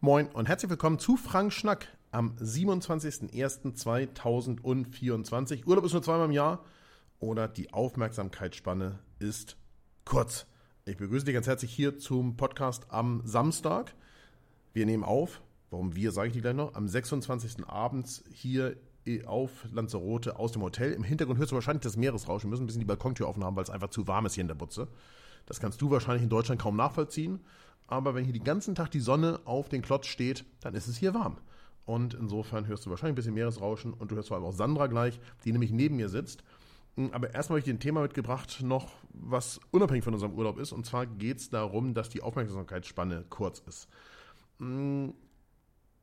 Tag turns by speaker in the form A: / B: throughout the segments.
A: Moin und herzlich willkommen zu Frank Schnack am 27.01.2024. Urlaub ist nur zweimal im Jahr oder die Aufmerksamkeitsspanne ist kurz. Ich begrüße dich ganz herzlich hier zum Podcast am Samstag. Wir nehmen auf, warum wir, sage ich dir gleich noch, am 26. abends hier auf Lanzarote aus dem Hotel. Im Hintergrund hörst du wahrscheinlich das Meeresrauschen. Wir müssen ein bisschen die Balkontür offen weil es einfach zu warm ist hier in der Butze. Das kannst du wahrscheinlich in Deutschland kaum nachvollziehen aber wenn hier den ganzen Tag die Sonne auf den Klotz steht, dann ist es hier warm. Und insofern hörst du wahrscheinlich ein bisschen Meeresrauschen und du hörst vor allem auch Sandra gleich, die nämlich neben mir sitzt. Hm, aber erstmal habe ich dir ein Thema mitgebracht, noch was unabhängig von unserem Urlaub ist. Und zwar geht es darum, dass die Aufmerksamkeitsspanne kurz ist. Hm,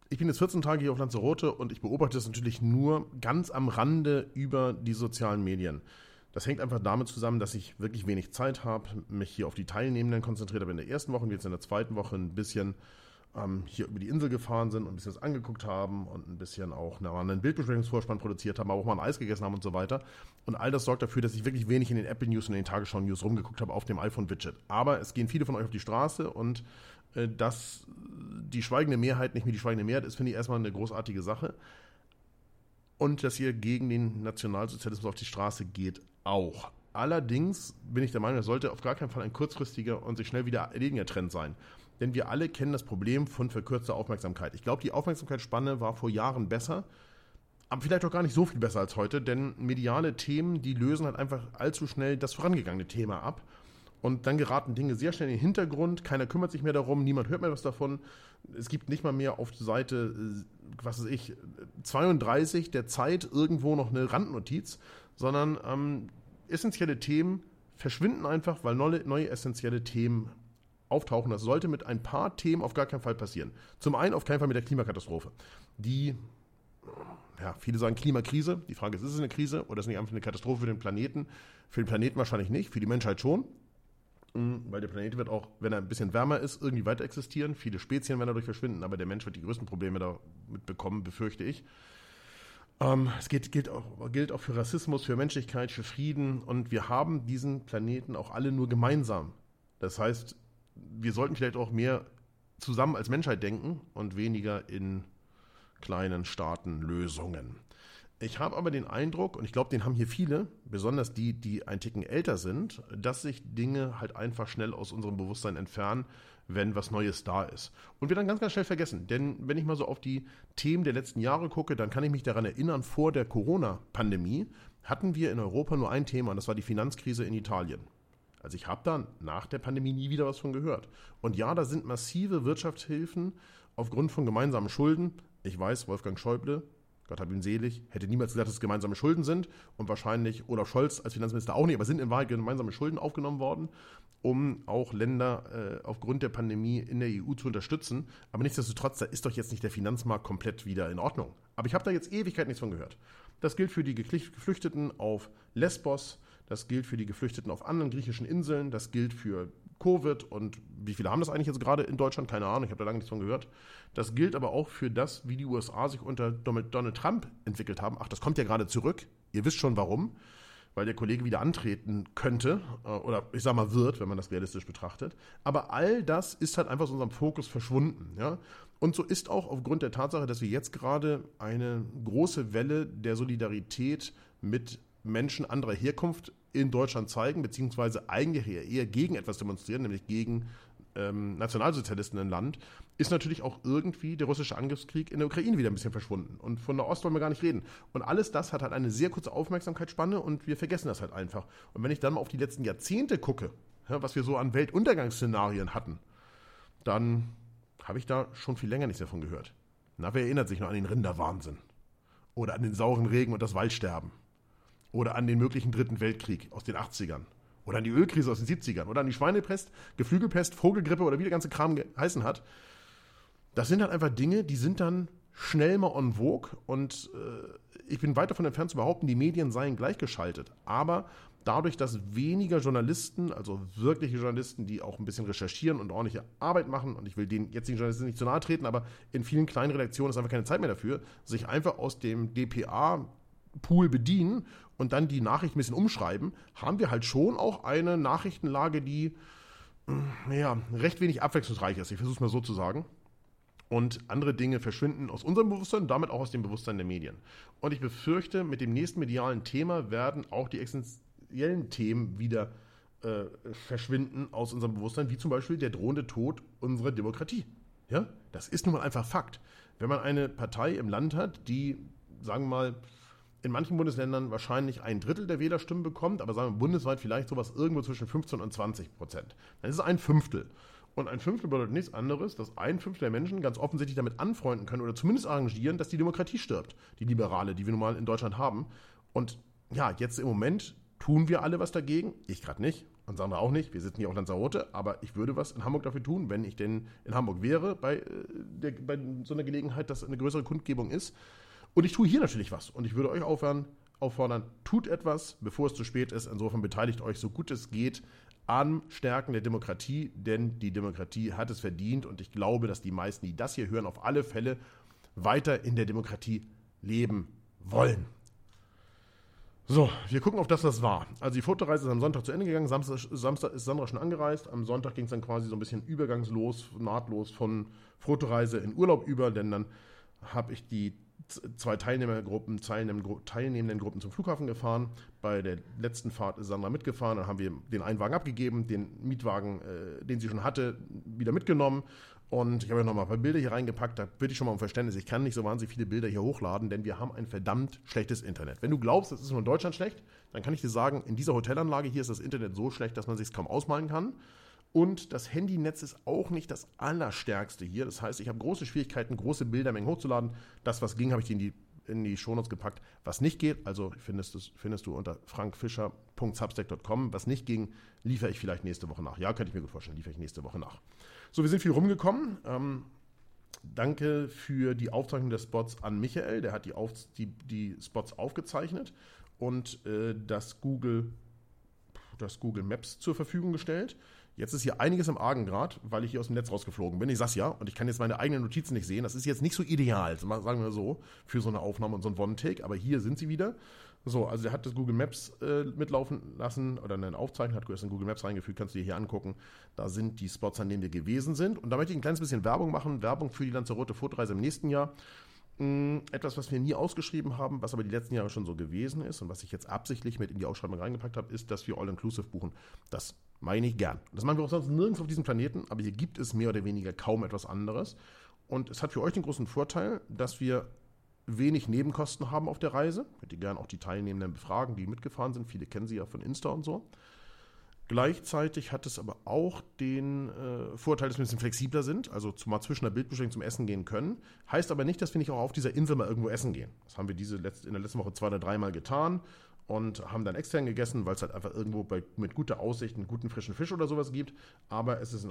A: ich bin jetzt 14 Tage hier auf Lanzarote und ich beobachte das natürlich nur ganz am Rande über die sozialen Medien. Das hängt einfach damit zusammen, dass ich wirklich wenig Zeit habe, mich hier auf die Teilnehmenden konzentriert habe in der ersten Woche und jetzt in der zweiten Woche ein bisschen ähm, hier über die Insel gefahren sind und ein bisschen das angeguckt haben und ein bisschen auch einen Bildbesprechungsvorspann produziert haben, aber auch mal ein Eis gegessen haben und so weiter. Und all das sorgt dafür, dass ich wirklich wenig in den Apple News und in den Tagesschau News rumgeguckt habe auf dem iPhone-Widget. Aber es gehen viele von euch auf die Straße und äh, dass die schweigende Mehrheit nicht mehr die schweigende Mehrheit ist, finde ich erstmal eine großartige Sache. Und dass ihr gegen den Nationalsozialismus auf die Straße geht, auch. Allerdings bin ich der Meinung, das sollte auf gar keinen Fall ein kurzfristiger und sich schnell wieder erledigender Trend sein. Denn wir alle kennen das Problem von verkürzter Aufmerksamkeit. Ich glaube, die Aufmerksamkeitsspanne war vor Jahren besser, aber vielleicht auch gar nicht so viel besser als heute, denn mediale Themen, die lösen halt einfach allzu schnell das vorangegangene Thema ab. Und dann geraten Dinge sehr schnell in den Hintergrund, keiner kümmert sich mehr darum, niemand hört mehr was davon. Es gibt nicht mal mehr auf Seite, äh, was weiß ich, 32 der Zeit irgendwo noch eine Randnotiz, sondern ähm, essentielle Themen verschwinden einfach, weil neue, neue essentielle Themen auftauchen. Das sollte mit ein paar Themen auf gar keinen Fall passieren. Zum einen auf keinen Fall mit der Klimakatastrophe, die ja, viele sagen Klimakrise. Die Frage ist, ist es eine Krise oder ist es nicht einfach eine Katastrophe für den Planeten? Für den Planeten wahrscheinlich nicht, für die Menschheit schon. Mm, weil der Planet wird auch, wenn er ein bisschen wärmer ist, irgendwie weiter existieren. Viele Spezien werden dadurch verschwinden, aber der Mensch wird die größten Probleme damit bekommen, befürchte ich. Ähm, es geht, gilt, auch, gilt auch für Rassismus, für Menschlichkeit, für Frieden und wir haben diesen Planeten auch alle nur gemeinsam. Das heißt, wir sollten vielleicht auch mehr zusammen als Menschheit denken und weniger in kleinen Staatenlösungen. Ich habe aber den Eindruck, und ich glaube, den haben hier viele, besonders die, die ein Ticken älter sind, dass sich Dinge halt einfach schnell aus unserem Bewusstsein entfernen, wenn was Neues da ist. Und wir dann ganz, ganz schnell vergessen. Denn wenn ich mal so auf die Themen der letzten Jahre gucke, dann kann ich mich daran erinnern, vor der Corona-Pandemie hatten wir in Europa nur ein Thema, und das war die Finanzkrise in Italien. Also ich habe da nach der Pandemie nie wieder was von gehört. Und ja, da sind massive Wirtschaftshilfen aufgrund von gemeinsamen Schulden. Ich weiß, Wolfgang Schäuble Gott hab ihn selig, hätte niemals gesagt, dass es gemeinsame Schulden sind und wahrscheinlich Olaf Scholz als Finanzminister auch nicht, aber sind in Wahrheit gemeinsame Schulden aufgenommen worden, um auch Länder äh, aufgrund der Pandemie in der EU zu unterstützen. Aber nichtsdestotrotz, da ist doch jetzt nicht der Finanzmarkt komplett wieder in Ordnung. Aber ich habe da jetzt Ewigkeit nichts von gehört. Das gilt für die Geflüchteten auf Lesbos, das gilt für die Geflüchteten auf anderen griechischen Inseln, das gilt für Covid und wie viele haben das eigentlich jetzt gerade in Deutschland? Keine Ahnung, ich habe da lange nichts von gehört. Das gilt aber auch für das, wie die USA sich unter Donald Trump entwickelt haben. Ach, das kommt ja gerade zurück. Ihr wisst schon warum. Weil der Kollege wieder antreten könnte, äh, oder ich sag mal wird, wenn man das realistisch betrachtet. Aber all das ist halt einfach aus unserem Fokus verschwunden. Ja? Und so ist auch aufgrund der Tatsache, dass wir jetzt gerade eine große Welle der Solidarität mit Menschen anderer Herkunft in Deutschland zeigen, beziehungsweise eigentlich eher gegen etwas demonstrieren, nämlich gegen ähm, Nationalsozialisten im Land, ist natürlich auch irgendwie der russische Angriffskrieg in der Ukraine wieder ein bisschen verschwunden. Und von der Ost wollen wir gar nicht reden. Und alles das hat halt eine sehr kurze Aufmerksamkeitsspanne und wir vergessen das halt einfach. Und wenn ich dann mal auf die letzten Jahrzehnte gucke, ja, was wir so an Weltuntergangsszenarien hatten, dann habe ich da schon viel länger nichts davon gehört. Na, wer erinnert sich noch an den Rinderwahnsinn? Oder an den sauren Regen und das Waldsterben? Oder an den möglichen Dritten Weltkrieg aus den 80ern. Oder an die Ölkrise aus den 70ern. Oder an die Schweinepest, Geflügelpest, Vogelgrippe oder wie der ganze Kram geheißen hat. Das sind halt einfach Dinge, die sind dann schnell mal on vogue und äh, ich bin weit davon entfernt zu behaupten, die Medien seien gleichgeschaltet. Aber dadurch, dass weniger Journalisten, also wirkliche Journalisten, die auch ein bisschen recherchieren und ordentliche Arbeit machen, und ich will den jetzigen Journalisten nicht zu nahe treten, aber in vielen kleinen Redaktionen ist einfach keine Zeit mehr dafür, sich einfach aus dem DPA Pool bedienen und dann die Nachrichten ein bisschen umschreiben, haben wir halt schon auch eine Nachrichtenlage, die mm, ja, recht wenig abwechslungsreich ist. Ich versuche es mal so zu sagen. Und andere Dinge verschwinden aus unserem Bewusstsein und damit auch aus dem Bewusstsein der Medien. Und ich befürchte, mit dem nächsten medialen Thema werden auch die essentiellen Themen wieder äh, verschwinden aus unserem Bewusstsein, wie zum Beispiel der drohende Tod unserer Demokratie. Ja, das ist nun mal einfach Fakt. Wenn man eine Partei im Land hat, die, sagen wir mal, in manchen Bundesländern wahrscheinlich ein Drittel der Wählerstimmen bekommt, aber sagen wir bundesweit vielleicht sowas irgendwo zwischen 15 und 20 Prozent, dann ist es ein Fünftel. Und ein Fünftel bedeutet nichts anderes, dass ein Fünftel der Menschen ganz offensichtlich damit anfreunden können oder zumindest arrangieren, dass die Demokratie stirbt, die liberale, die wir nun mal in Deutschland haben. Und ja, jetzt im Moment tun wir alle was dagegen. Ich gerade nicht und Sandra auch nicht. Wir sitzen hier auf Lanzarote, aber ich würde was in Hamburg dafür tun, wenn ich denn in Hamburg wäre, bei, äh, der, bei so einer Gelegenheit, dass eine größere Kundgebung ist. Und ich tue hier natürlich was. Und ich würde euch aufhören, auffordern, tut etwas, bevor es zu spät ist. Insofern beteiligt euch so gut es geht am Stärken der Demokratie, denn die Demokratie hat es verdient und ich glaube, dass die meisten, die das hier hören, auf alle Fälle weiter in der Demokratie leben wollen. So, wir gucken auf das, was war. Also die Fotoreise ist am Sonntag zu Ende gegangen. Samstag, Samstag ist Sandra schon angereist. Am Sonntag ging es dann quasi so ein bisschen übergangslos, nahtlos von Fotoreise in Urlaub über, denn dann habe ich die zwei Teilnehmergruppen, teilnehmenden Gruppen zum Flughafen gefahren. Bei der letzten Fahrt ist Sandra mitgefahren. Dann haben wir den einen Wagen abgegeben, den Mietwagen, äh, den sie schon hatte, wieder mitgenommen. Und ich habe ja noch mal ein paar Bilder hier reingepackt. Da bitte ich schon mal um Verständnis. Ich kann nicht so wahnsinnig viele Bilder hier hochladen, denn wir haben ein verdammt schlechtes Internet. Wenn du glaubst, es ist nur in Deutschland schlecht, dann kann ich dir sagen, in dieser Hotelanlage hier ist das Internet so schlecht, dass man sich kaum ausmalen kann. Und das Handynetz ist auch nicht das allerstärkste hier. Das heißt, ich habe große Schwierigkeiten, große Bildermengen hochzuladen. Das, was ging, habe ich in die, in die Shownotes gepackt. Was nicht geht, also findest, du, findest du unter frankfischer.substack.com. Was nicht ging, liefere ich vielleicht nächste Woche nach. Ja, könnte ich mir gut vorstellen, liefere ich nächste Woche nach. So, wir sind viel rumgekommen. Ähm, danke für die Aufzeichnung der Spots an Michael. Der hat die, Auf, die, die Spots aufgezeichnet und äh, das, Google, das Google Maps zur Verfügung gestellt. Jetzt ist hier einiges im Argen gerade, weil ich hier aus dem Netz rausgeflogen bin. Ich sag's ja, und ich kann jetzt meine eigenen Notizen nicht sehen. Das ist jetzt nicht so ideal, sagen wir so, für so eine Aufnahme und so ein One-Take. Aber hier sind sie wieder. So, also er hat das Google Maps äh, mitlaufen lassen oder eine Aufzeichnung hat in Google Maps reingefügt, kannst du dir hier angucken. Da sind die Spots, an denen wir gewesen sind. Und da möchte ich ein kleines bisschen Werbung machen. Werbung für die Lanzarote Fotoreise im nächsten Jahr. Mm, etwas, was wir nie ausgeschrieben haben, was aber die letzten Jahre schon so gewesen ist und was ich jetzt absichtlich mit in die Ausschreibung reingepackt habe, ist, dass wir All-Inclusive buchen. Das meine ich gern. Das machen wir auch sonst nirgends auf diesem Planeten, aber hier gibt es mehr oder weniger kaum etwas anderes. Und es hat für euch den großen Vorteil, dass wir wenig Nebenkosten haben auf der Reise. Könnt ihr gerne auch die Teilnehmenden befragen, die mitgefahren sind. Viele kennen sie ja von Insta und so. Gleichzeitig hat es aber auch den äh, Vorteil, dass wir ein bisschen flexibler sind, also mal zwischen der Bildbestellung zum Essen gehen können. Heißt aber nicht, dass wir nicht auch auf dieser Insel mal irgendwo essen gehen. Das haben wir diese letzte, in der letzten Woche zwei oder dreimal getan und haben dann extern gegessen, weil es halt einfach irgendwo bei, mit guter Aussicht einen guten frischen Fisch oder sowas gibt. Aber es ist,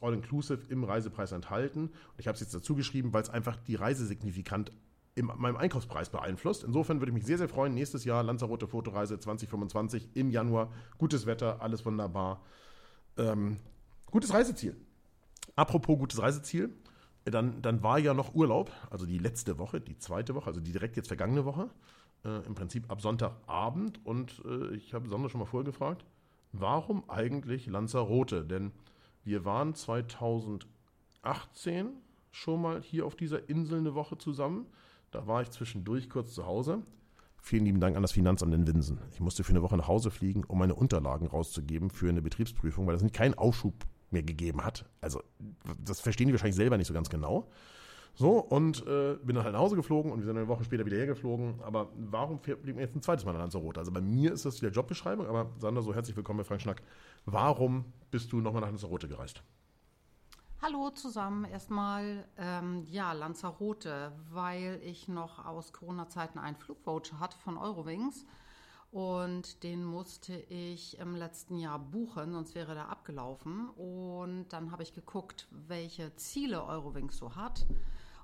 A: all-inclusive im Reisepreis enthalten. Und ich habe es jetzt dazu geschrieben, weil es einfach die Reise signifikant in meinem Einkaufspreis beeinflusst. Insofern würde ich mich sehr, sehr freuen. Nächstes Jahr Lanzarote Fotoreise 2025 im Januar. Gutes Wetter, alles wunderbar. Ähm, gutes Reiseziel. Apropos gutes Reiseziel, dann, dann war ja noch Urlaub, also die letzte Woche, die zweite Woche, also die direkt jetzt vergangene Woche. Äh, Im Prinzip ab Sonntagabend. Und äh, ich habe Sandra schon mal vorher gefragt, warum eigentlich Lanzarote? Denn wir waren 2018 schon mal hier auf dieser Insel eine Woche zusammen. Da war ich zwischendurch kurz zu Hause. Vielen lieben Dank an das Finanzamt in Winsen. Ich musste für eine Woche nach Hause fliegen, um meine Unterlagen rauszugeben für eine Betriebsprüfung, weil es keinen Aufschub mehr gegeben hat. Also, das verstehen die wahrscheinlich selber nicht so ganz genau. So, und äh, bin dann halt nach Hause geflogen und wir sind eine Woche später wieder hergeflogen. Aber warum blieb mir jetzt ein zweites Mal in Lanzarote? Also bei mir ist das wieder Jobbeschreibung, aber Sander, so herzlich willkommen bei Frank Schnack. Warum bist du nochmal nach Lanzarote gereist?
B: Hallo zusammen. Erstmal, ähm, ja, Lanzarote, weil ich noch aus Corona-Zeiten einen Flugvoucher hatte von Eurowings. Und den musste ich im letzten Jahr buchen, sonst wäre der abgelaufen. Und dann habe ich geguckt, welche Ziele Eurowings so hat.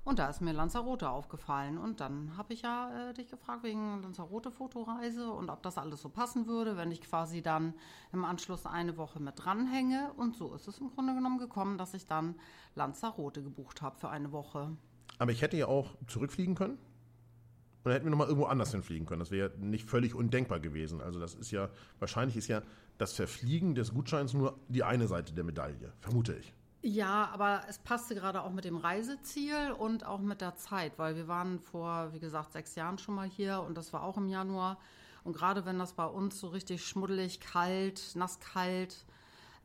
B: Und da ist mir Lanzarote aufgefallen. Und dann habe ich ja äh, dich gefragt wegen Lanzarote-Fotoreise und ob das alles so passen würde, wenn ich quasi dann im Anschluss eine Woche mit dranhänge. Und so ist es im Grunde genommen gekommen, dass ich dann Lanzarote gebucht habe für eine Woche.
A: Aber ich hätte ja auch zurückfliegen können. Und dann hätten wir nochmal irgendwo anders hinfliegen können. Das wäre ja nicht völlig undenkbar gewesen. Also das ist ja, wahrscheinlich ist ja das Verfliegen des Gutscheins nur die eine Seite der Medaille, vermute ich.
B: Ja, aber es passte gerade auch mit dem Reiseziel und auch mit der Zeit, weil wir waren vor, wie gesagt, sechs Jahren schon mal hier und das war auch im Januar. Und gerade wenn das bei uns so richtig schmuddelig, kalt, nasskalt,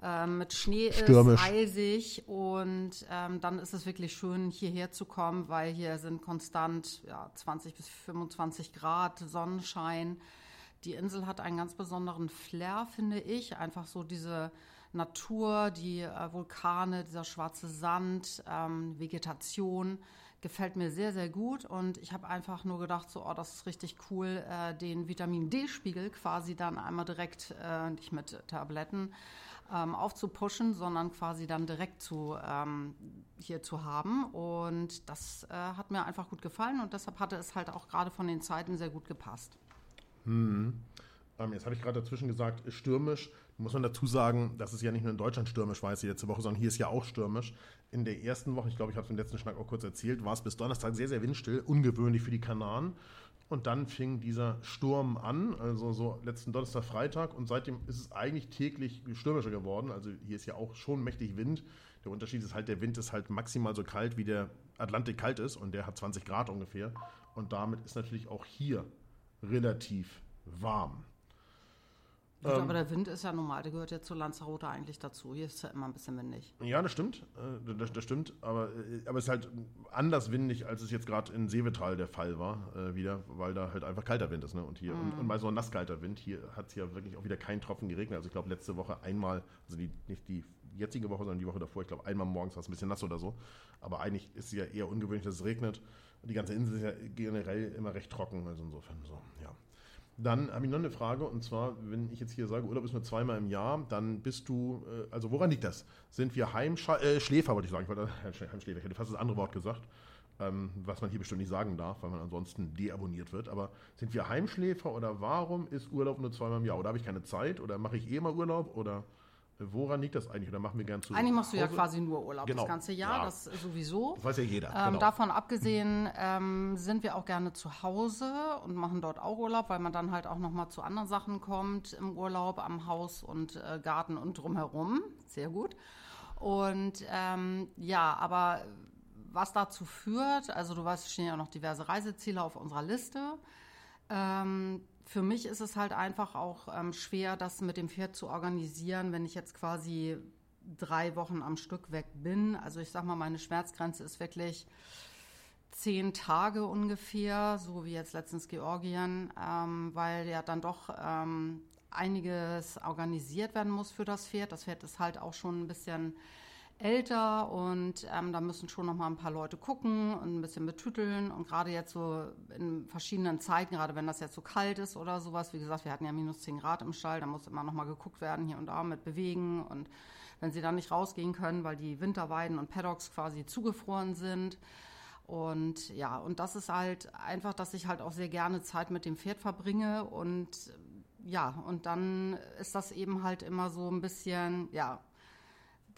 B: äh, mit Schnee
A: Stürmisch.
B: ist, eisig und ähm, dann ist es wirklich schön, hierher zu kommen, weil hier sind konstant ja, 20 bis 25 Grad Sonnenschein. Die Insel hat einen ganz besonderen Flair, finde ich. Einfach so diese Natur, die äh, Vulkane, dieser schwarze Sand, ähm, Vegetation gefällt mir sehr, sehr gut. Und ich habe einfach nur gedacht, so, oh, das ist richtig cool, äh, den Vitamin D-Spiegel quasi dann einmal direkt, äh, nicht mit Tabletten, ähm, aufzupushen, sondern quasi dann direkt zu, ähm, hier zu haben. Und das äh, hat mir einfach gut gefallen und deshalb hatte es halt auch gerade von den Zeiten sehr gut gepasst.
A: Ähm, jetzt habe ich gerade dazwischen gesagt, stürmisch. Muss man dazu sagen, dass es ja nicht nur in Deutschland stürmisch war letzte Woche, sondern hier ist ja auch stürmisch. In der ersten Woche, ich glaube, ich habe es im letzten Schnack auch kurz erzählt, war es bis Donnerstag sehr, sehr windstill, ungewöhnlich für die Kanaren. Und dann fing dieser Sturm an, also so letzten Donnerstag, Freitag. Und seitdem ist es eigentlich täglich stürmischer geworden. Also hier ist ja auch schon mächtig Wind. Der Unterschied ist halt, der Wind ist halt maximal so kalt, wie der Atlantik kalt ist. Und der hat 20 Grad ungefähr. Und damit ist natürlich auch hier relativ warm.
B: Gut, aber der Wind ist ja normal, der gehört ja zu Lanzarote eigentlich dazu. Hier ist es ja immer ein bisschen windig.
A: Ja, das stimmt. Äh, Das, das stimmt. Aber, äh, aber es ist halt anders windig, als es jetzt gerade in Seevetal der Fall war, äh, wieder, weil da halt einfach kalter Wind ist. Ne? Und hier, und, und mal so ein nasskalter Wind. Hier hat es ja wirklich auch wieder keinen Tropfen geregnet. Also ich glaube, letzte Woche einmal, also die, nicht die jetzige Woche, sondern die Woche davor, ich glaube, einmal morgens war es ein bisschen nass oder so. Aber eigentlich ist es ja eher ungewöhnlich, dass es regnet. Und die ganze Insel ist ja generell immer recht trocken. Also insofern so, ja. Dann habe ich noch eine Frage und zwar, wenn ich jetzt hier sage, Urlaub ist nur zweimal im Jahr, dann bist du, äh, also woran liegt das? Sind wir Heimschläfer, äh, wollte ich sagen, ich wollte Heimschläfer, ich hätte fast das andere Wort gesagt, ähm, was man hier bestimmt nicht sagen darf, weil man ansonsten deabonniert wird, aber sind wir Heimschläfer oder warum ist Urlaub nur zweimal im Jahr? Oder habe ich keine Zeit oder mache ich eh mal Urlaub oder woran liegt das eigentlich? Oder machen wir gern zu
B: Eigentlich machst du ja
A: Hause?
B: quasi nur Urlaub
A: Genau.
B: das ganze Jahr,
A: Ja.
B: das sowieso.
A: Das weiß ja jeder,
B: Ähm,
A: genau.
B: Davon abgesehen ähm, sind wir auch gerne zu Hause und machen dort auch Urlaub, weil man dann halt auch noch mal zu anderen Sachen kommt im Urlaub, am Haus und äh, Garten und drumherum. Sehr gut. Und ähm, ja, aber was dazu führt, also du weißt, es stehen ja noch diverse Reiseziele auf unserer Liste. Ähm, für mich ist es halt einfach auch ähm, schwer, das mit dem Pferd zu organisieren, wenn ich jetzt quasi drei Wochen am Stück weg bin. Also ich sag mal, meine Schmerzgrenze ist wirklich zehn Tage ungefähr, so wie jetzt letztens Georgien, ähm, weil ja dann doch ähm, einiges organisiert werden muss für das Pferd. Das Pferd ist halt auch schon ein bisschen älter und ähm, da müssen schon noch mal ein paar Leute gucken und ein bisschen betüteln und gerade jetzt so in verschiedenen Zeiten, gerade wenn das jetzt so kalt ist oder sowas, wie gesagt, wir hatten ja minus 10 Grad im Stall, da muss immer noch mal geguckt werden hier und da mit bewegen. Und wenn sie dann nicht rausgehen können, weil die Winterweiden und Paddocks quasi zugefroren sind. Und ja, und das ist halt einfach, dass ich halt auch sehr gerne Zeit mit dem Pferd verbringe. Und ja, und dann ist das eben halt immer so ein bisschen, ja,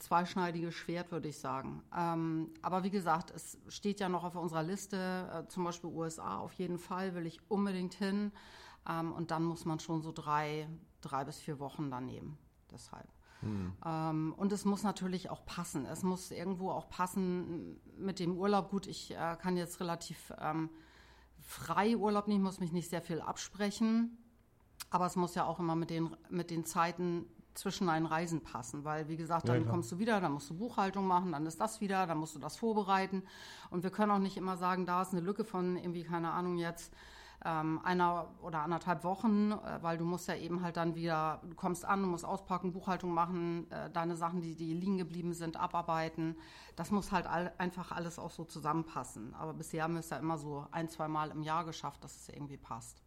B: zweischneidiges Schwert, würde ich sagen. Ähm, aber wie gesagt, es steht ja noch auf unserer Liste, äh, zum Beispiel USA auf jeden Fall, will ich unbedingt hin. Ähm, und dann muss man schon so drei, drei bis vier Wochen dann nehmen. Deshalb. Ähm, und es muss natürlich auch passen. Es muss irgendwo auch passen mit dem Urlaub. Gut, ich äh, kann jetzt relativ ähm, frei Urlaub nehmen, muss mich nicht sehr viel absprechen. Aber es muss ja auch immer mit den, mit den Zeiten zwischen einen Reisen passen, weil wie gesagt,
A: Ja,
B: dann
A: klar.
B: kommst du wieder, dann musst du Buchhaltung machen, dann ist das wieder, dann musst du das vorbereiten. Und wir können auch nicht immer sagen, da ist eine Lücke von irgendwie, keine Ahnung, jetzt ähm, einer oder anderthalb Wochen, äh, weil du musst ja eben halt dann wieder, du kommst an, du musst auspacken, Buchhaltung machen, äh, deine Sachen, die, die liegen geblieben sind, abarbeiten. Das muss halt all, einfach alles auch so zusammenpassen. Aber bisher haben wir es ja immer so ein, zwei Mal im Jahr geschafft, dass es irgendwie passt.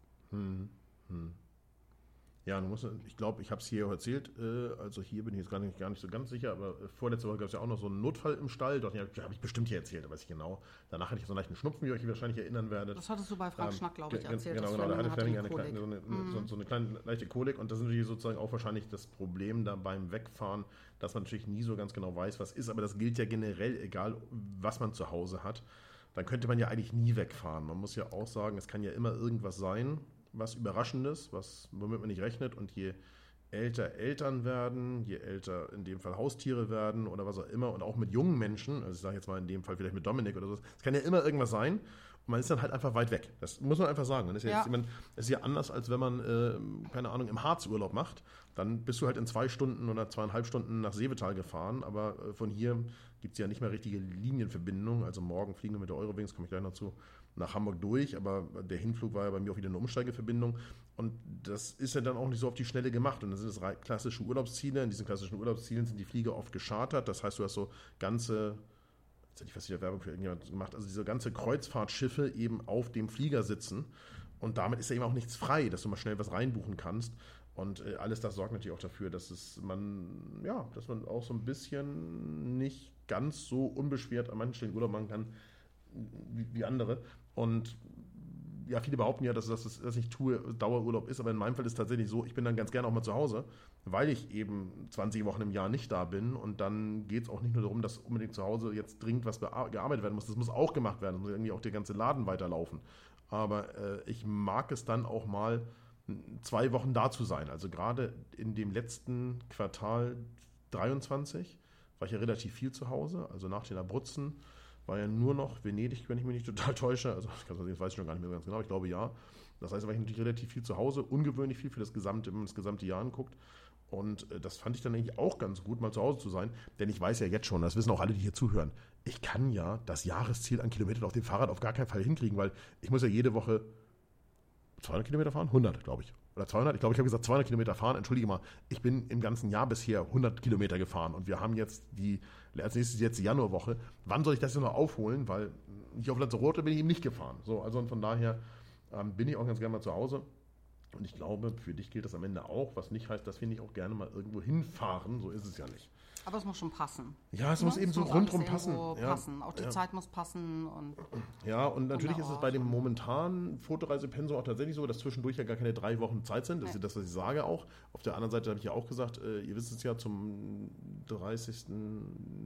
A: Ja, musst, ich glaube, ich habe es hier auch erzählt, äh, also hier bin ich jetzt gar nicht, gar nicht so ganz sicher, aber äh, vorletzte Woche gab es ja auch noch so einen Notfall im Stall, doch, ja, habe ich bestimmt hier erzählt, weiß ich genau. Danach hatte ich so einen leichten Schnupfen, wie ihr euch wahrscheinlich erinnern werdet.
B: Das hattest du bei Frank
A: Ähm,
B: Schnack, glaube ich, erzählt.
A: Genau, genau, da hatte
B: Fleming
A: eine kleine.
B: Mhm.
A: so, eine, so, so eine kleine leichte Kolik und das ist natürlich sozusagen auch wahrscheinlich das Problem da beim Wegfahren, dass man natürlich nie so ganz genau weiß, was ist, aber das gilt ja generell, egal was man zu Hause hat. Dann könnte man ja eigentlich nie wegfahren. Man muss ja auch sagen, es kann ja immer irgendwas sein, was Überraschendes, was, womit man nicht rechnet und je älter Eltern werden, je älter in dem Fall Haustiere werden oder was auch immer und auch mit jungen Menschen, also ich sage jetzt mal in dem Fall vielleicht mit Dominik oder so, es kann ja immer irgendwas sein und man ist dann halt einfach weit weg. Das muss man einfach sagen. Das ist ja, ja. Jetzt, ist ja anders, als wenn man, äh, keine Ahnung, im Harz Urlaub macht. Dann bist du halt in zwei Stunden oder zweieinhalb Stunden nach Seevetal gefahren, aber äh, von hier gibt es ja nicht mehr richtige Linienverbindungen. Also morgen fliegen wir mit der Eurowings, komme ich gleich noch zu, nach Hamburg durch, aber der Hinflug war ja bei mir auch wieder eine Umsteigeverbindung. Und das ist ja dann auch nicht so auf die Schnelle gemacht. Und das sind das klassische Urlaubsziele. In diesen klassischen Urlaubszielen sind die Flieger oft geschartert. Das heißt, du hast so ganze jetzt hätte ich fast wieder Werbung für irgendjemand gemacht, also diese ganze Kreuzfahrtschiffe eben auf dem Flieger sitzen. Und damit ist ja eben auch nichts frei, dass du mal schnell was reinbuchen kannst. Und äh, alles das sorgt natürlich auch dafür, dass es man, ja, dass man auch so ein bisschen nicht ganz so unbeschwert an manchen Stellen Urlaub machen kann wie, wie andere. Und ja, viele behaupten ja, dass das, was ich tue, Dauerurlaub ist, aber in meinem Fall ist es tatsächlich so, ich bin dann ganz gerne auch mal zu Hause, weil ich eben 20 Wochen im Jahr nicht da bin und dann geht es auch nicht nur darum, dass unbedingt zu Hause jetzt dringend was gearbeitet werden muss, das muss auch gemacht werden, muss irgendwie auch der ganze Laden weiterlaufen. Aber äh, ich mag es dann auch mal, zwei Wochen da zu sein. Also gerade in dem letzten Quartal 23 war ich ja relativ viel zu Hause, also nach den Abruzzen war ja nur noch Venedig, wenn ich mich nicht total täusche. Also das weiß ich schon gar nicht mehr ganz genau, ich glaube ja. Das heißt, da war ich natürlich relativ viel zu Hause, ungewöhnlich viel für das gesamte, wenn man das gesamte Jahr anguckt. Und äh, das fand ich dann eigentlich auch ganz gut, mal zu Hause zu sein. Denn ich weiß ja jetzt schon, das wissen auch alle, die hier zuhören, ich kann ja das Jahresziel an Kilometern auf dem Fahrrad auf gar keinen Fall hinkriegen, weil ich muss ja jede Woche 200 Kilometer fahren? 100, glaube ich. Oder 200? Ich glaube, ich habe gesagt 200 Kilometer fahren. Entschuldige mal, ich bin im ganzen Jahr bisher 100 Kilometer gefahren und wir haben jetzt die, als nächstes jetzt die Januarwoche. Wann soll ich das jetzt noch aufholen? Weil hier auf Lanzarote bin ich eben nicht gefahren. So, also von daher ähm, bin ich auch ganz gerne mal zu Hause. Und ich glaube, für dich gilt das am Ende auch, was nicht heißt, dass wir nicht auch gerne mal irgendwo hinfahren. So ist es ja nicht.
B: Aber es muss schon passen.
A: Ja, es ne? muss eben es so muss rundherum passen.
B: Ja, passen. Auch die ja. Zeit muss passen. Und
A: ja, und natürlich ist es bei dem momentanen Fotoreisepensum auch tatsächlich so, dass zwischendurch ja gar keine drei Wochen Zeit sind. Das ist das, was ich sage auch. Auf der anderen Seite habe ich ja auch gesagt, äh, ihr wisst es ja, zum 30.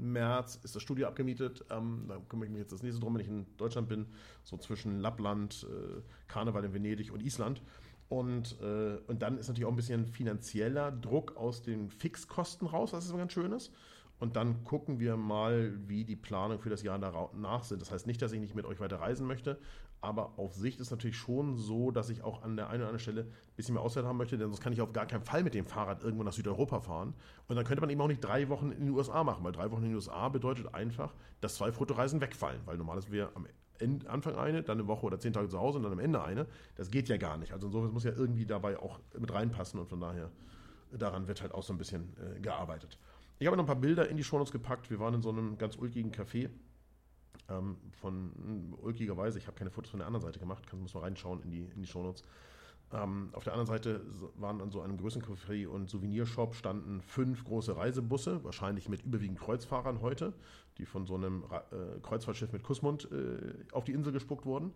A: März ist das Studio abgemietet. Ähm, da kümmere ich mich jetzt das nächste drum, wenn ich in Deutschland bin. So zwischen Lappland, äh, Karneval in Venedig und Island. Und, äh, und dann ist natürlich auch ein bisschen finanzieller Druck aus den Fixkosten raus, was ist ganz schön ist. Und dann gucken wir mal, wie die Planung für das Jahr danach sind. Das heißt nicht, dass ich nicht mit euch weiter reisen möchte, aber auf Sicht ist natürlich schon so, dass ich auch an der einen oder anderen Stelle ein bisschen mehr Auszeit haben möchte, denn sonst kann ich auf gar keinen Fall mit dem Fahrrad irgendwo nach Südeuropa fahren. Und dann könnte man eben auch nicht drei Wochen in den USA machen, weil drei Wochen in den USA bedeutet einfach, dass zwei Fotoreisen wegfallen, weil normalerweise wir am Anfang eine, dann eine Woche oder zehn Tage zu Hause und dann am Ende eine. Das geht ja gar nicht. Also insofern muss ja irgendwie dabei auch mit reinpassen und von daher daran wird halt auch so ein bisschen äh, gearbeitet. Ich habe noch ein paar Bilder in die Shownotes gepackt. Wir waren in so einem ganz ulkigen Café. Ähm, von äh, ulkigerweise, ich habe keine Fotos von der anderen Seite gemacht, kann muss mal reinschauen in die, in die Shownotes. Ähm, auf der anderen Seite waren an so einem größeren Café und Souvenirshop standen fünf große Reisebusse, wahrscheinlich mit überwiegend Kreuzfahrern heute, die von so einem äh, Kreuzfahrtschiff mit Kussmund äh, auf die Insel gespuckt wurden.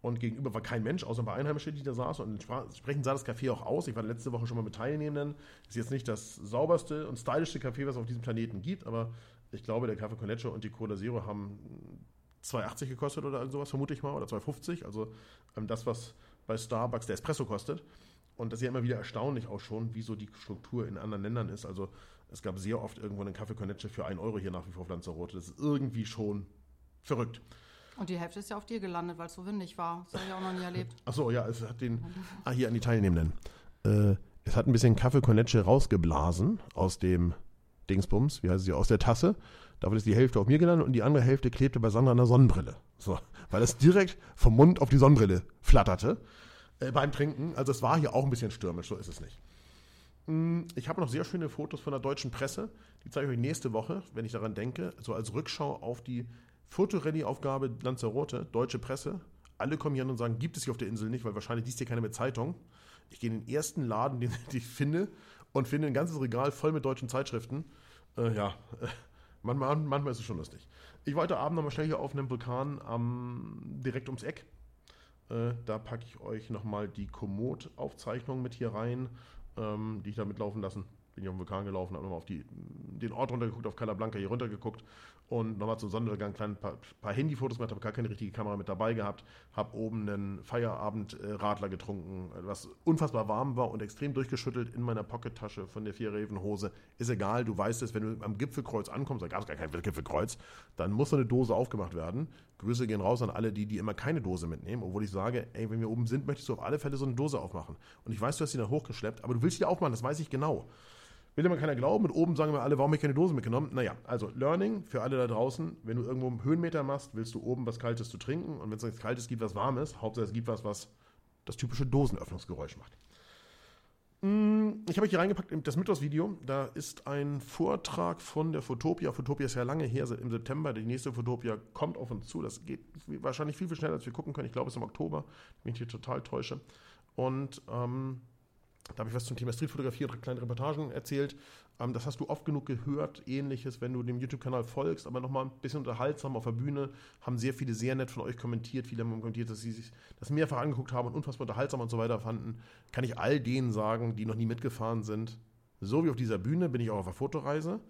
A: Und gegenüber war kein Mensch, außer ein paar Einheimische, die da saßen. Und entsprechend sah das Café auch aus. Ich war letzte Woche schon mal mit Teilnehmenden. Ist jetzt nicht das sauberste und stylischste Café, was es auf diesem Planeten gibt, aber ich glaube, der Kaffee Coneccio und die Cola Zero haben 2,80 gekostet oder sowas, vermute ich mal, oder 2,50. Also ähm, das, was bei Starbucks der Espresso kostet. Und das ist ja immer wieder erstaunlich auch schon, wie so die Struktur in anderen Ländern ist. Also es gab sehr oft irgendwo einen Kaffee für 1 Euro hier nach wie vor auf Lanzarote. Das ist irgendwie schon verrückt.
B: Und die Hälfte ist ja auf dir gelandet, weil es so windig war. Das habe ich auch noch nie erlebt.
A: Achso, ja, es hat den. Ah, hier an die Teilnehmenden. Äh, es hat ein bisschen Kaffee rausgeblasen aus dem Dingsbums, wie heißt sie, aus der Tasse. Davon ist die Hälfte auf mir gelandet und die andere Hälfte klebte bei Sandra an der Sonnenbrille. So, weil es direkt vom Mund auf die Sonnenbrille flatterte äh, beim Trinken. Also es war hier auch ein bisschen stürmisch, so ist es nicht. Mm, ich habe noch sehr schöne Fotos von der deutschen Presse. Die zeige ich euch nächste Woche, wenn ich daran denke. So als Rückschau auf die Fotorallye-Aufgabe Lanzarote, deutsche Presse. Alle kommen hier und sagen, gibt es hier auf der Insel nicht, weil wahrscheinlich liest hier keiner mit Zeitung. Ich gehe in den ersten Laden, den ich finde, und finde ein ganzes Regal voll mit deutschen Zeitschriften. Äh, ja, manchmal, manchmal ist es schon lustig. Ich war heute Abend nochmal schnell hier auf einem Vulkan am, direkt ums Eck. Äh, da packe ich euch nochmal die Komoot-Aufzeichnung mit hier rein, ähm, die ich da mitlaufen lassen bin ich auf den Vulkan gelaufen, habe nochmal auf die, den Ort runtergeguckt, auf Calablanca hier runtergeguckt und nochmal zum Sonnenuntergang ein paar, paar Handyfotos gemacht, habe gar keine richtige Kamera mit dabei gehabt, habe oben einen Feierabendradler getrunken, was unfassbar warm war und extrem durchgeschüttelt in meiner Pockettasche von der Vier-Reven-Hose. Ist egal, du weißt es, wenn du am Gipfelkreuz ankommst, da gab es gar kein Gipfelkreuz, dann muss so eine Dose aufgemacht werden. Grüße gehen raus an alle, die, die immer keine Dose mitnehmen, obwohl ich sage, ey, wenn wir oben sind, möchtest du auf alle Fälle so eine Dose aufmachen. Und ich weiß, du hast sie dann hochgeschleppt, aber du willst sie aufmachen, das weiß ich genau. Will immer keiner glauben. Und oben sagen wir alle, warum habe ich keine Dose mitgenommen? Naja, also Learning für alle da draußen. Wenn du irgendwo einen Höhenmeter machst, willst du oben was Kaltes zu trinken. Und wenn es nichts Kaltes gibt, was Warmes. Hauptsache es gibt was, was das typische Dosenöffnungsgeräusch macht. Mm, ich habe hier reingepackt das Mittwochsvideo. Da ist ein Vortrag von der Fotopia. Fotopia ist ja lange her, im September. Die nächste Fotopia kommt auf uns zu. Das geht wahrscheinlich viel, viel schneller, als wir gucken können. Ich glaube, es ist im Oktober, wenn ich hier total täusche. Und ähm, da habe ich was zum Thema Streetfotografie und kleine Reportagen erzählt. Ähm, das hast du oft genug gehört. Ähnliches, wenn du dem YouTube-Kanal folgst, aber nochmal ein bisschen unterhaltsam auf der Bühne. Haben sehr viele sehr nett von euch kommentiert. Viele haben kommentiert, dass sie sich das mehrfach angeguckt haben und unfassbar unterhaltsam und so weiter fanden. Kann ich all denen sagen, die noch nie mitgefahren sind. So wie auf dieser Bühne bin ich auch auf der Fotoreise.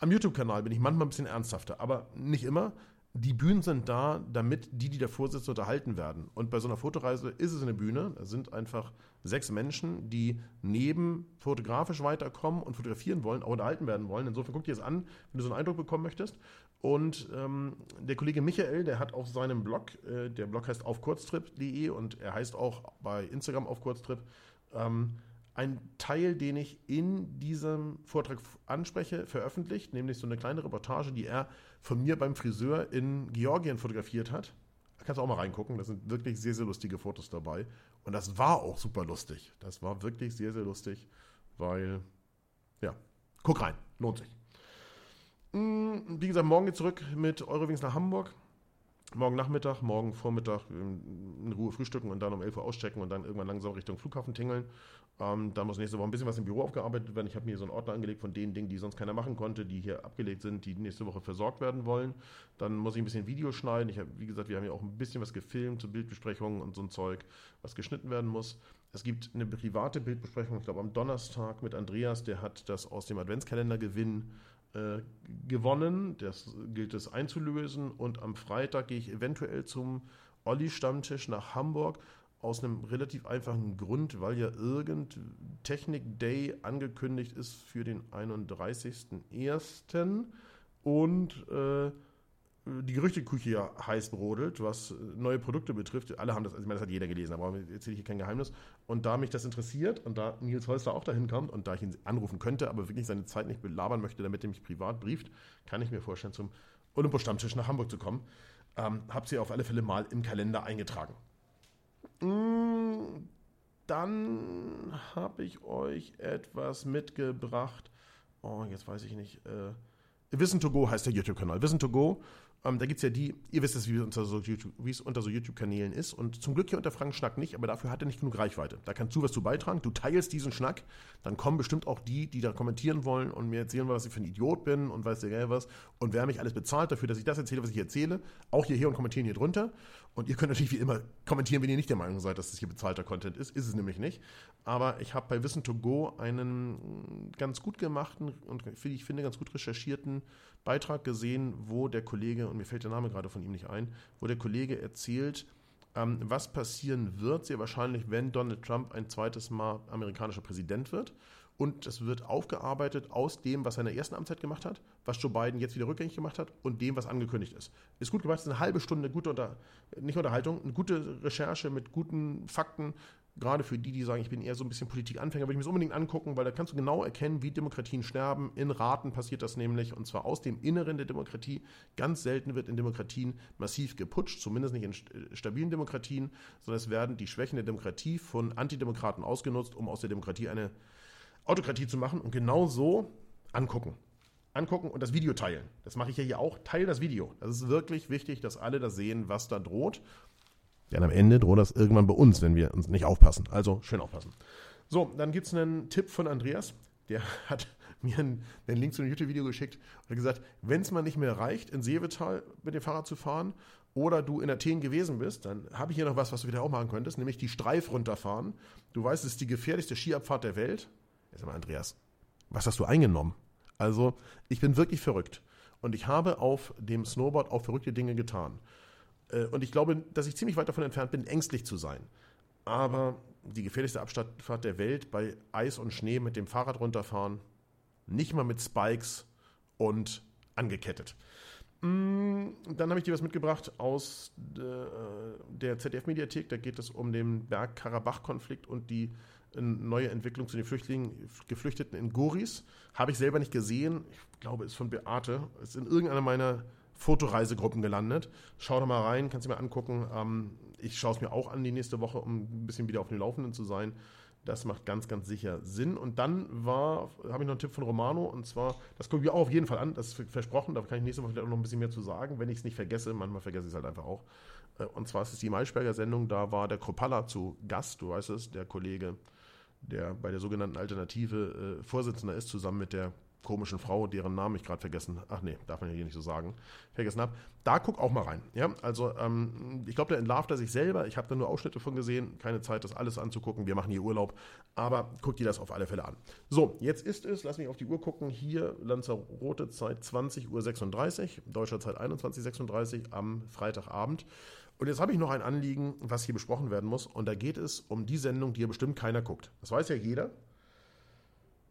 A: Am YouTube-Kanal bin ich manchmal ein bisschen ernsthafter, aber nicht immer die Bühnen sind da, damit die, die davor sitzen, unterhalten werden. Und bei so einer Fotoreise ist es eine Bühne. Da sind einfach sechs Menschen, die neben fotografisch weiterkommen und fotografieren wollen, auch unterhalten werden wollen. Insofern guck dir das an, wenn du so einen Eindruck bekommen möchtest. Und ähm, der Kollege Michael, der hat auf seinem Blog, äh, der Blog heißt aufkurztrip.de und er heißt auch bei Instagram auf Kurztrip, ähm, ein Teil, den ich in diesem Vortrag anspreche, veröffentlicht, nämlich so eine kleine Reportage, die er von mir beim Friseur in Georgien fotografiert hat. Da kannst du auch mal reingucken, da sind wirklich sehr, sehr lustige Fotos dabei. Und das war auch super lustig. Das war wirklich sehr, sehr lustig, weil, ja, guck rein, lohnt sich. Hm, wie gesagt, morgen geht zurück mit Eurowings nach Hamburg morgen Nachmittag, morgen Vormittag in Ruhe frühstücken und dann um 11 Uhr auschecken und dann irgendwann langsam Richtung Flughafen tingeln. Ähm, dann muss nächste Woche ein bisschen was im Büro aufgearbeitet werden. Ich habe mir so einen Ordner angelegt von den Dingen, die sonst keiner machen konnte, die hier abgelegt sind, die nächste Woche versorgt werden wollen. Dann muss ich ein bisschen Video schneiden. Ich habe, wie gesagt, wir haben ja auch ein bisschen was gefilmt zu Bildbesprechungen und so ein Zeug, was geschnitten werden muss. Es gibt eine private Bildbesprechung, ich glaube am Donnerstag mit Andreas, der hat das aus dem Adventskalender gewinnen äh, gewonnen. Das gilt es einzulösen. Und am Freitag gehe ich eventuell zum Olli-Stammtisch nach Hamburg. Aus einem relativ einfachen Grund, weil ja irgend Technik Day angekündigt ist für den 31.01. Und äh, die Gerüchteküche ja heiß brodelt, was neue Produkte betrifft. Alle haben das, also ich meine, das hat jeder gelesen, aber erzähle ich hier kein Geheimnis. Und da mich das interessiert und da Nils Holster auch dahin kommt und da ich ihn anrufen könnte, aber wirklich seine Zeit nicht belabern möchte, damit er mich privat brieft, kann ich mir vorstellen, zum Olympus-Stammtisch nach Hamburg zu kommen. Ähm, hab sie auf alle Fälle mal im Kalender eingetragen. Mm, dann habe ich euch etwas mitgebracht. Oh, jetzt weiß ich nicht. Äh, Wissen to Go heißt der YouTube-Kanal. Wissen to Go ähm, da gibt es ja die, ihr wisst es, wie es unter so YouTube-Kanälen YouTube ist. Und zum Glück hier unter Frank Schnack nicht, aber dafür hat er nicht genug Reichweite. Da kannst du was zu beitragen. Du teilst diesen Schnack, dann kommen bestimmt auch die, die da kommentieren wollen und mir erzählen wollen, was ich für ein Idiot bin und weiß der geil was. Und wer mich alles bezahlt dafür, dass ich das erzähle, was ich erzähle, auch hierher und kommentieren hier drunter. Und ihr könnt natürlich wie immer kommentieren, wenn ihr nicht der Meinung seid, dass das hier bezahlter Content ist. Ist es nämlich nicht. Aber ich habe bei Wissen to Go einen ganz gut gemachten und ich finde ganz gut recherchierten Beitrag gesehen, wo der Kollege, und mir fällt der Name gerade von ihm nicht ein, wo der Kollege erzählt, ähm, was passieren wird, sehr wahrscheinlich, wenn Donald Trump ein zweites Mal amerikanischer Präsident wird. Und es wird aufgearbeitet aus dem, was er in der ersten Amtszeit gemacht hat, was Joe Biden jetzt wieder rückgängig gemacht hat und dem, was angekündigt ist. Ist gut gemacht, ist eine halbe Stunde gute Unter, nicht Unterhaltung, eine gute Recherche mit guten Fakten, gerade für die, die sagen, ich bin eher so ein bisschen Politikanfänger, würde ich mir das unbedingt angucken, weil da kannst du genau erkennen, wie Demokratien sterben. In Raten passiert das nämlich, und zwar aus dem Inneren der Demokratie. Ganz selten wird in Demokratien massiv geputscht, zumindest nicht in äh, stabilen Demokratien, sondern es werden die Schwächen der Demokratie von Antidemokraten ausgenutzt, um aus der Demokratie eine Autokratie zu machen. Und genau so angucken. Angucken und das Video teilen. Das mache ich ja hier auch. Teil das Video. Das ist wirklich wichtig, dass alle das sehen, was da droht. Denn am Ende droht das irgendwann bei uns, wenn wir uns nicht aufpassen. Also schön aufpassen. So, dann gibt es einen Tipp von Andreas. Der hat mir einen, einen Link zu einem YouTube-Video geschickt und hat gesagt, wenn es mal nicht mehr reicht, in Seevetal mit dem Fahrrad zu fahren oder du in Athen gewesen bist, dann habe ich hier noch was, was du wieder auch machen könntest, nämlich die Streif runterfahren. Du weißt, es ist die gefährlichste Skiabfahrt der Welt. Jetzt mal, Andreas, was hast du eingenommen? Also, ich bin wirklich verrückt. Und ich habe auf dem Snowboard auch verrückte Dinge getan. Äh, und ich glaube, dass ich ziemlich weit davon entfernt bin, ängstlich zu sein. Aber die gefährlichste Abstandfahrt der Welt bei Eis und Schnee mit dem Fahrrad runterfahren, nicht mal mit Spikes und angekettet. Mm, dann habe ich dir was mitgebracht aus äh, der ZDF-Mediathek. Da geht es um den Bergkarabach-Konflikt und die äh, neue Entwicklung zu den Flüchtlingen, Geflüchteten in Goris. Habe ich selber nicht gesehen. Ich glaube, ist von Beate. Ist in irgendeiner meiner Fotoreisegruppen gelandet. Schau da mal rein, kannst du mir angucken. Ähm, ich schaue es mir auch an die nächste Woche, um ein bisschen wieder auf dem Laufenden zu sein. Das macht ganz, ganz sicher Sinn. Und dann habe ich noch einen Tipp von Romano, und zwar, das gucken wir auch auf jeden Fall an, das ist versprochen, da kann ich nächste Woche vielleicht auch noch ein bisschen mehr zu sagen, wenn ich es nicht vergesse, manchmal vergesse ich es halt einfach auch. Äh, und zwar ist es die Maischberger Sendung, da war der Kropalla zu Gast, du weißt es, der Kollege, der bei der sogenannten Alternative äh, Vorsitzender ist, zusammen mit der komischen Frau, deren Namen ich gerade vergessen, ach nee, darf man ja hier nicht so sagen, vergessen habe. Da guck auch mal rein. Ja, also ähm, ich glaube, der entlarvt er sich selber. Ich habe da nur Ausschnitte von gesehen, keine Zeit, das alles anzugucken. Wir machen hier Urlaub, aber guckt dir das auf alle Fälle an. So, jetzt ist es, lass mich auf die Uhr gucken, hier Lanzarote Zeit 20.36 Uhr, deutscher Zeit 21.36 Uhr am Freitagabend. Und jetzt habe ich noch ein Anliegen, was hier besprochen werden muss. Und da geht es um die Sendung, die ja bestimmt keiner guckt. Das weiß ja jeder.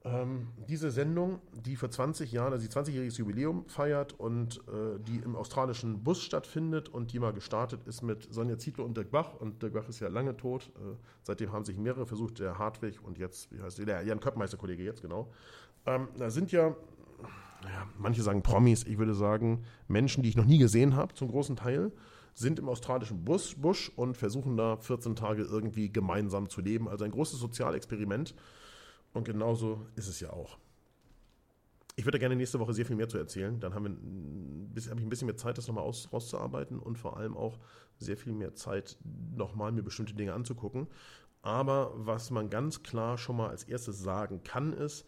A: Ähm, diese Sendung, die vor 20 Jahren, also die 20-jähriges Jubiläum feiert und äh, die im australischen Bus stattfindet und die mal gestartet ist mit Sonja Zietlow und Dirk Bach. Und Dirk Bach ist ja lange tot. Äh, seitdem haben sich mehrere versucht, der Hartwig und jetzt, wie heißt der, der Jan Köppmeister, Kollege jetzt, genau. Ähm, da sind ja, ja, manche sagen Promis, ich würde sagen Menschen, die ich noch nie gesehen habe, zum großen Teil sind im australischen Bus, Busch und versuchen da 14 Tage irgendwie gemeinsam zu leben. Also ein großes Sozialexperiment. Und genauso ist es ja auch. Ich würde gerne nächste Woche sehr viel mehr zu erzählen. Dann habe ich ein bisschen mehr Zeit, das nochmal aus, rauszuarbeiten und vor allem auch sehr viel mehr Zeit, nochmal mir bestimmte Dinge anzugucken. Aber was man ganz klar schon mal als erstes sagen kann, ist,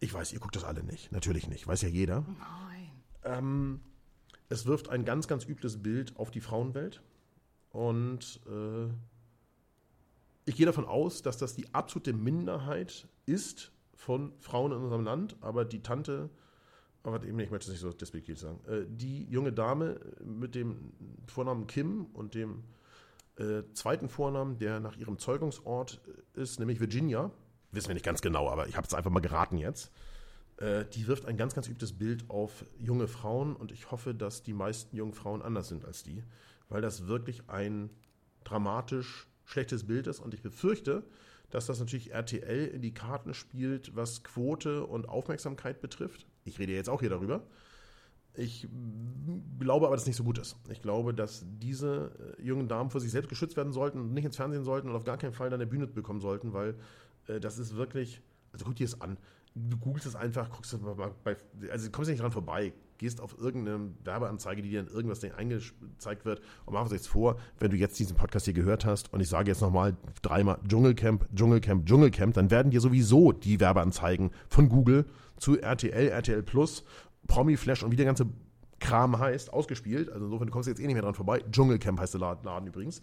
A: ich weiß, ihr guckt das alle nicht. Natürlich nicht. Weiß ja jeder.
B: Nein.
A: Ähm, es wirft ein ganz, ganz übles Bild auf die Frauenwelt. Und äh, ich gehe davon aus, dass das die absolute Minderheit ist von Frauen in unserem Land, aber die Tante, aber eben, ich möchte es nicht so despektiert sagen, äh, die junge Dame mit dem Vornamen Kim und dem äh, zweiten Vornamen, der nach ihrem Zeugungsort ist, nämlich Virginia, wissen wir nicht ganz genau, aber ich habe es einfach mal geraten jetzt, äh, die wirft ein ganz, ganz übtes Bild auf junge Frauen und ich hoffe, dass die meisten jungen Frauen anders sind als die, weil das wirklich ein dramatisch schlechtes Bild ist. Und ich befürchte, dass das natürlich RTL in die Karten spielt, was Quote und Aufmerksamkeit betrifft. Ich rede jetzt auch hier darüber. Ich glaube aber, dass es nicht so gut ist. Ich glaube, dass diese äh, jungen Damen vor sich selbst geschützt werden sollten und nicht ins Fernsehen sollten und auf gar keinen Fall dann eine Bühne bekommen sollten, weil äh, das ist wirklich, also guck dir das an. Du googelst es einfach, guckst du mal bei, also kommst du nicht dran vorbei gehst auf irgendeine Werbeanzeige, die dir in irgendwas eingezeigt wird und machen wir uns jetzt vor, wenn du jetzt diesen Podcast hier gehört hast und ich sage jetzt nochmal dreimal Dschungelcamp, Dschungelcamp, Dschungelcamp, dann werden dir sowieso die Werbeanzeigen von Google zu RTL, RTL Plus, Promi Flash und wie der ganze Kram heißt, ausgespielt. Also insofern, du kommst jetzt eh nicht mehr dran vorbei. Dschungelcamp heißt der Laden übrigens.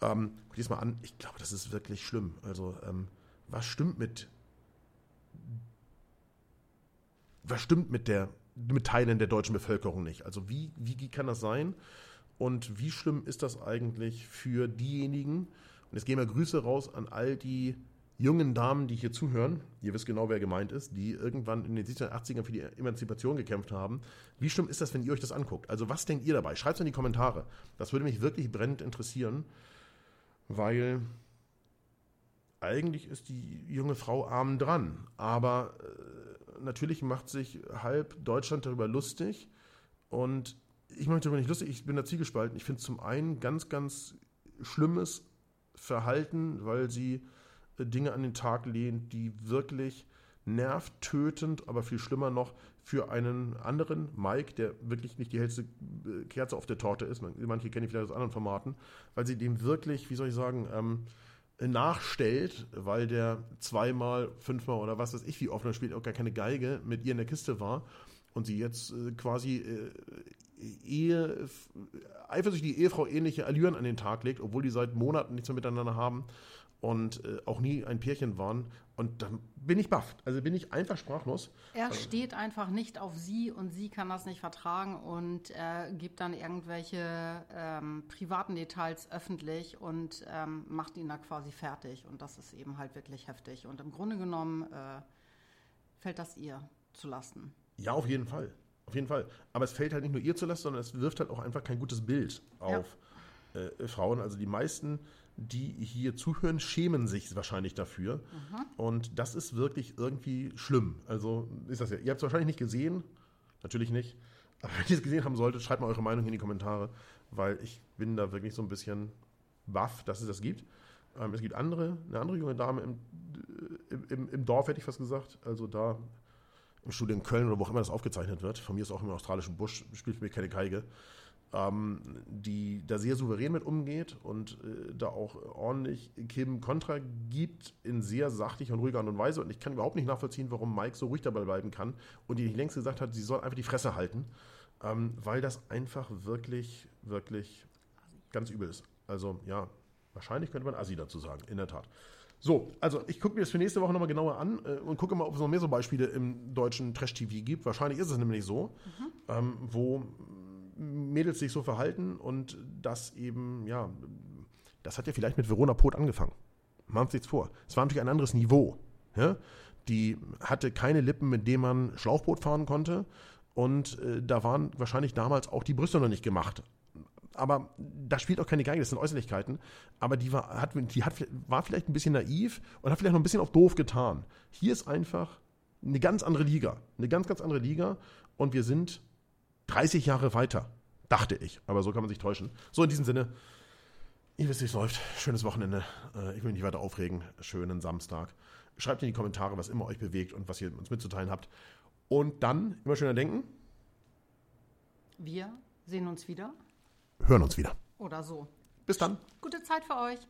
A: Ähm, guck dir das mal an. Ich glaube, das ist wirklich schlimm. Also, ähm, was stimmt mit was stimmt mit der mit Teilen der deutschen Bevölkerung nicht. Also wie, wie kann das sein? Und wie schlimm ist das eigentlich für diejenigen? Und jetzt gehen wir Grüße raus an all die jungen Damen, die hier zuhören. Ihr wisst genau, wer gemeint ist, die irgendwann in den 70er, 80ern für die Emanzipation gekämpft haben. Wie schlimm ist das, wenn ihr euch das anguckt? Also was denkt ihr dabei? Schreibt es in die Kommentare. Das würde mich wirklich brennend interessieren, weil eigentlich ist die junge Frau arm dran. Aber äh, natürlich macht sich halb Deutschland darüber lustig. Und ich mache mich darüber nicht lustig, ich bin da zielgespalten. Ich finde zum einen ganz, ganz schlimmes Verhalten, weil sie äh, Dinge an den Tag lehnt, die wirklich nervtötend, aber viel schlimmer noch für einen anderen, Mike, der wirklich nicht die hellste äh, Kerze auf der Torte ist. Manche kennen ihn vielleicht aus anderen Formaten, weil sie dem wirklich, wie soll ich sagen, ähm, nachstellt, weil der zweimal, fünfmal oder was weiß ich, wie oft er spielt, auch gar keine Geige mit ihr in der Kiste war und sie jetzt äh, quasi äh, Ehe, eifersüchtige Ehefrau ähnliche Allüren an den Tag legt, obwohl die seit Monaten nichts mehr miteinander haben. und äh, auch nie ein Pärchen waren. Und dann bin ich baff. Also bin ich einfach sprachlos.
B: Er steht einfach nicht auf sie und sie kann das nicht vertragen und äh, gibt dann irgendwelche ähm, privaten Details öffentlich und ähm, macht ihn da quasi fertig. Und das ist eben halt wirklich heftig. Und im Grunde genommen äh, fällt das ihr zu Lasten.
A: Ja, auf jeden Fall. Auf jeden Fall. Aber es fällt halt nicht nur ihr zu Lasten, sondern es wirft halt auch einfach kein gutes Bild auf ja. Äh, Frauen. Also die meisten die hier zuhören, schämen sich wahrscheinlich dafür. Mhm. Und das ist wirklich irgendwie schlimm. Also ist das ja. Ihr habt es wahrscheinlich nicht gesehen. Natürlich nicht. Aber wenn ihr es gesehen haben solltet, schreibt mal eure Meinung in die Kommentare, weil ich bin da wirklich so ein bisschen baff, dass es das gibt. Ähm, es gibt andere, eine andere junge Dame im, im, im, Dorf, hätte ich fast gesagt. Also da im Studio in Köln oder wo auch immer das aufgezeichnet wird. Von mir ist auch im australischen Busch, spielt mir keine Geige ähm, die da sehr souverän mit umgeht und äh, da auch ordentlich Kim Kontra gibt in sehr sachlicher und ruhiger Art und Weise. Und ich kann überhaupt nicht nachvollziehen, warum Mike so ruhig dabei bleiben kann und die nicht längst gesagt hat, sie soll einfach die Fresse halten, ähm, weil das einfach wirklich, wirklich ganz übel ist. Also ja, wahrscheinlich könnte man Assi dazu sagen, in der Tat. So, also ich gucke mir das für nächste Woche nochmal genauer an äh, und gucke mal, ob es noch mehr so Beispiele im deutschen Trash-TV gibt. Wahrscheinlich ist es nämlich so, mhm. ähm, wo Mädels sich so verhalten und das eben, ja, das hat ja vielleicht mit Verona Pot angefangen. Machen uns nichts vor. Es war natürlich ein anderes Niveau. Ja? Die hatte keine Lippen, mit denen man Schlauchboot fahren konnte und äh, da waren wahrscheinlich damals auch die Brüste noch nicht gemacht. Aber da spielt auch keine Geige, das sind Äußerlichkeiten. Aber die, war, hat, die hat, war vielleicht ein bisschen naiv und hat vielleicht noch ein bisschen auf doof getan. Hier ist einfach eine ganz andere Liga. Eine ganz, ganz andere Liga. Und wir sind 30 Jahre weiter, dachte ich. Aber so kann man sich täuschen. So, in diesem Sinne, ihr wisst, wie es läuft. Schönes Wochenende. Äh, ich will mich nicht weiter aufregen. Schönen Samstag. Schreibt in die Kommentare, was immer euch bewegt und was ihr uns mitzuteilen habt. Und dann immer schöner denken.
B: Wir sehen uns wieder.
A: Hören uns wieder.
B: Oder so.
A: Bis dann.
B: Gute Zeit für euch.